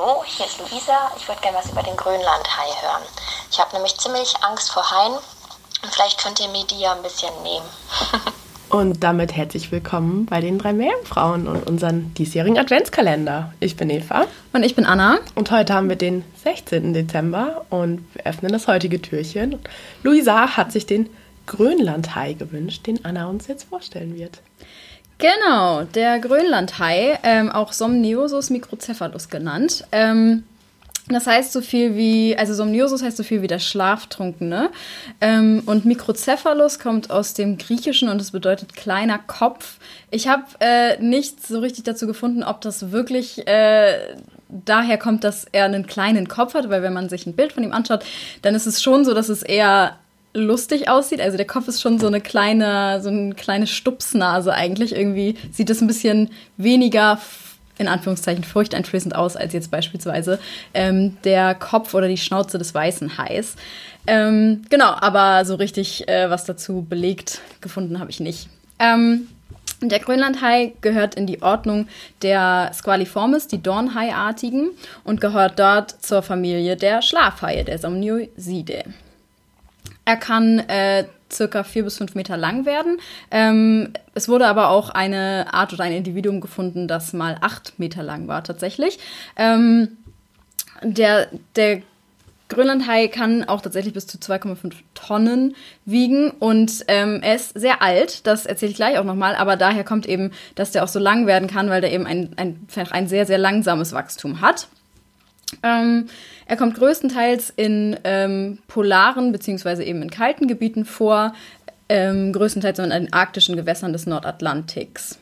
Hallo, hier ist Luisa. Ich würde gerne was über den Grönlandhai hören. Ich habe nämlich ziemlich Angst vor Haien und vielleicht könnt ihr mir die ja ein bisschen nehmen. Und damit herzlich willkommen bei den drei Meerjungfrauen und unseren diesjährigen Adventskalender. Ich bin Eva Und ich bin Anna. und heute haben wir den 16. Dezember und wir öffnen das heutige Türchen. Luisa hat sich den Grönlandhai gewünscht, den Anna uns jetzt vorstellen wird. Genau, der Grönlandhai, ähm, auch Somniosus microcephalus genannt. Ähm, das heißt so viel wie, also Somniosus heißt so viel wie der Schlaftrunkene. Ähm, und Microcephalus kommt aus dem Griechischen und es bedeutet kleiner Kopf. Ich habe äh, nicht so richtig dazu gefunden, ob das wirklich äh, daher kommt, dass er einen kleinen Kopf hat, weil wenn man sich ein Bild von ihm anschaut, dann ist es schon so, dass es eher lustig aussieht. Also der Kopf ist schon so eine kleine, so eine kleine Stupsnase eigentlich. Irgendwie sieht es ein bisschen weniger in Anführungszeichen furchteinflößend aus als jetzt beispielsweise ähm, der Kopf oder die Schnauze des weißen Hais. Ähm, genau, aber so richtig äh, was dazu belegt gefunden habe ich nicht. Ähm, der Grönlandhai gehört in die Ordnung der Squaliformes, die Dornhaiartigen, und gehört dort zur Familie der Schlafhaie, der Somniosidae. Er kann äh, circa vier bis fünf Meter lang werden. Ähm, es wurde aber auch eine Art oder ein Individuum gefunden, das mal acht Meter lang war tatsächlich. Ähm, der, der Grönlandhai kann auch tatsächlich bis zu 2,5 Tonnen wiegen und ähm, er ist sehr alt, das erzähle ich gleich auch nochmal, aber daher kommt eben, dass der auch so lang werden kann, weil der eben ein, ein, ein sehr, sehr langsames Wachstum hat. Ähm, er kommt größtenteils in ähm, polaren beziehungsweise eben in kalten Gebieten vor, ähm, größtenteils in den arktischen Gewässern des Nordatlantiks.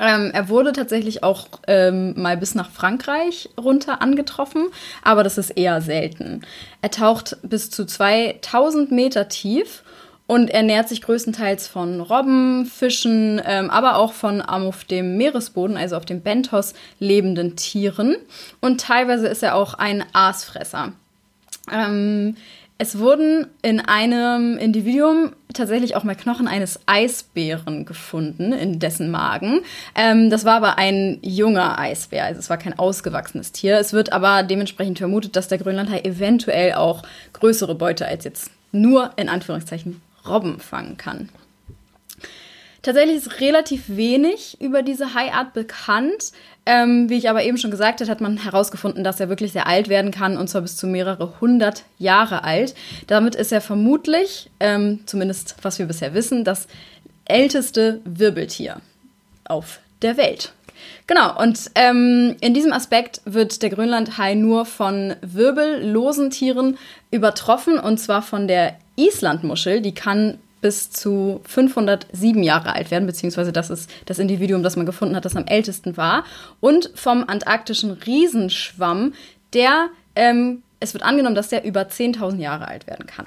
Ähm, er wurde tatsächlich auch ähm, mal bis nach Frankreich runter angetroffen, aber das ist eher selten. Er taucht bis zu 2000 Meter tief und ernährt sich größtenteils von Robben, Fischen, ähm, aber auch von auf dem Meeresboden, also auf dem Benthos lebenden Tieren. Und teilweise ist er auch ein Aasfresser. Ähm, es wurden in einem Individuum tatsächlich auch mal Knochen eines Eisbären gefunden, in dessen Magen. Ähm, das war aber ein junger Eisbär, also es war kein ausgewachsenes Tier. Es wird aber dementsprechend vermutet, dass der Grönlandhai eventuell auch größere Beute als jetzt nur in Anführungszeichen Robben fangen kann. Tatsächlich ist relativ wenig über diese Haiart bekannt. Ähm, wie ich aber eben schon gesagt habe, hat man herausgefunden, dass er wirklich sehr alt werden kann und zwar bis zu mehrere hundert Jahre alt. Damit ist er vermutlich, ähm, zumindest was wir bisher wissen, das älteste Wirbeltier auf der Welt. Genau, und ähm, in diesem Aspekt wird der Grönlandhai nur von wirbellosen Tieren übertroffen und zwar von der Islandmuschel. Die kann bis zu 507 Jahre alt werden, beziehungsweise das ist das Individuum, das man gefunden hat, das am ältesten war. Und vom antarktischen Riesenschwamm, der, ähm, es wird angenommen, dass der über 10.000 Jahre alt werden kann.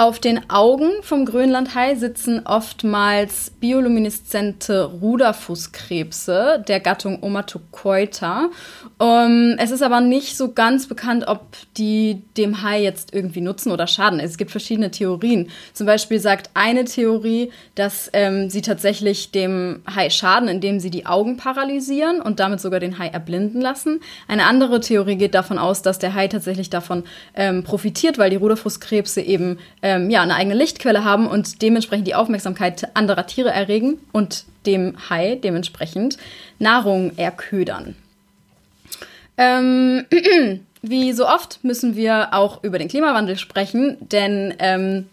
Auf den Augen vom Grönlandhai sitzen oftmals biolumineszente Ruderfußkrebse der Gattung Omatocoita. Um, es ist aber nicht so ganz bekannt, ob die dem Hai jetzt irgendwie nutzen oder schaden. Es gibt verschiedene Theorien. Zum Beispiel sagt eine Theorie, dass ähm, sie tatsächlich dem Hai schaden, indem sie die Augen paralysieren und damit sogar den Hai erblinden lassen. Eine andere Theorie geht davon aus, dass der Hai tatsächlich davon ähm, profitiert, weil die Ruderfußkrebse eben ähm, ja, eine eigene Lichtquelle haben und dementsprechend die Aufmerksamkeit anderer Tiere erregen und dem Hai dementsprechend Nahrung erködern. Ähm, wie so oft müssen wir auch über den Klimawandel sprechen, denn ähm,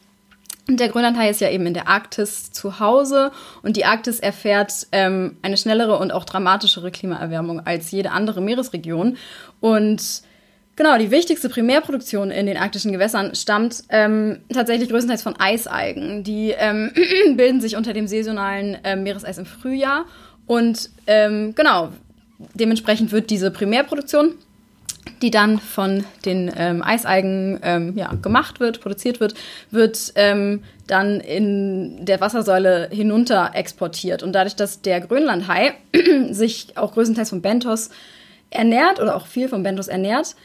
Der Grönlandhai ist ja eben in der Arktis zu Hause und die Arktis erfährt ähm, eine schnellere und auch dramatischere Klimaerwärmung als jede andere Meeresregion. Und genau, die wichtigste Primärproduktion in den arktischen Gewässern stammt ähm, tatsächlich größtenteils von Eisalgen. Die ähm, bilden sich unter dem saisonalen äh, Meereseis im Frühjahr und ähm, genau, dementsprechend wird diese Primärproduktion die dann von den ähm, Eisalgen ähm, ja, gemacht wird, produziert wird, wird ähm, dann in der Wassersäule hinunter exportiert. Und dadurch, dass der Grönlandhai sich auch größtenteils von Bentos ernährt oder auch viel von Bentos ernährt,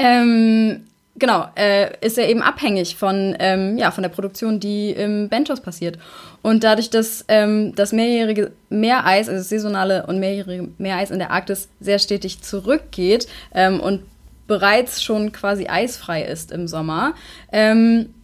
ähm, genau, äh, ist er eben abhängig von, ähm, ja, von der Produktion, die im Bentos passiert. Und dadurch, dass ähm, das mehrjährige Meereis, also das saisonale und mehrjährige Meereis in der Arktis sehr stetig zurückgeht ähm, und bereits schon quasi eisfrei ist im Sommer, ähm,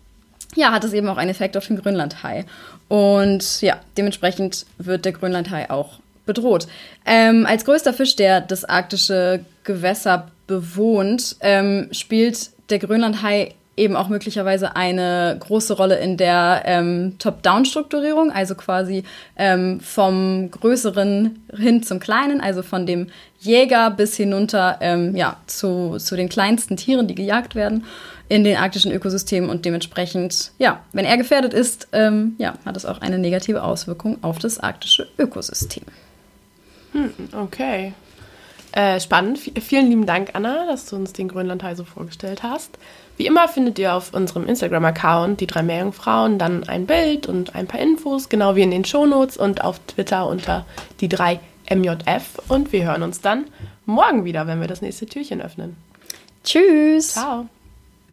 ja, hat es eben auch einen Effekt auf den Grönlandhai. Und ja, dementsprechend wird der Grönlandhai auch bedroht. Ähm, als größter Fisch, der das arktische Gewässer bewohnt, ähm, spielt der Grönlandhai eben auch möglicherweise eine große Rolle in der ähm, Top-Down-Strukturierung, also quasi ähm, vom Größeren hin zum Kleinen, also von dem Jäger bis hinunter ähm, ja, zu, zu den kleinsten Tieren, die gejagt werden in den arktischen Ökosystemen und dementsprechend, ja, wenn er gefährdet ist, ähm, ja, hat es auch eine negative Auswirkung auf das arktische Ökosystem. Hm, okay. Äh, spannend. V vielen lieben Dank, Anna, dass du uns den Grönlandhai so vorgestellt hast. Wie immer findet ihr auf unserem Instagram-Account die drei Meerjungfrauen dann ein Bild und ein paar Infos, genau wie in den Shownotes und auf Twitter unter die drei MJF. Und wir hören uns dann morgen wieder, wenn wir das nächste Türchen öffnen. Tschüss. Ciao.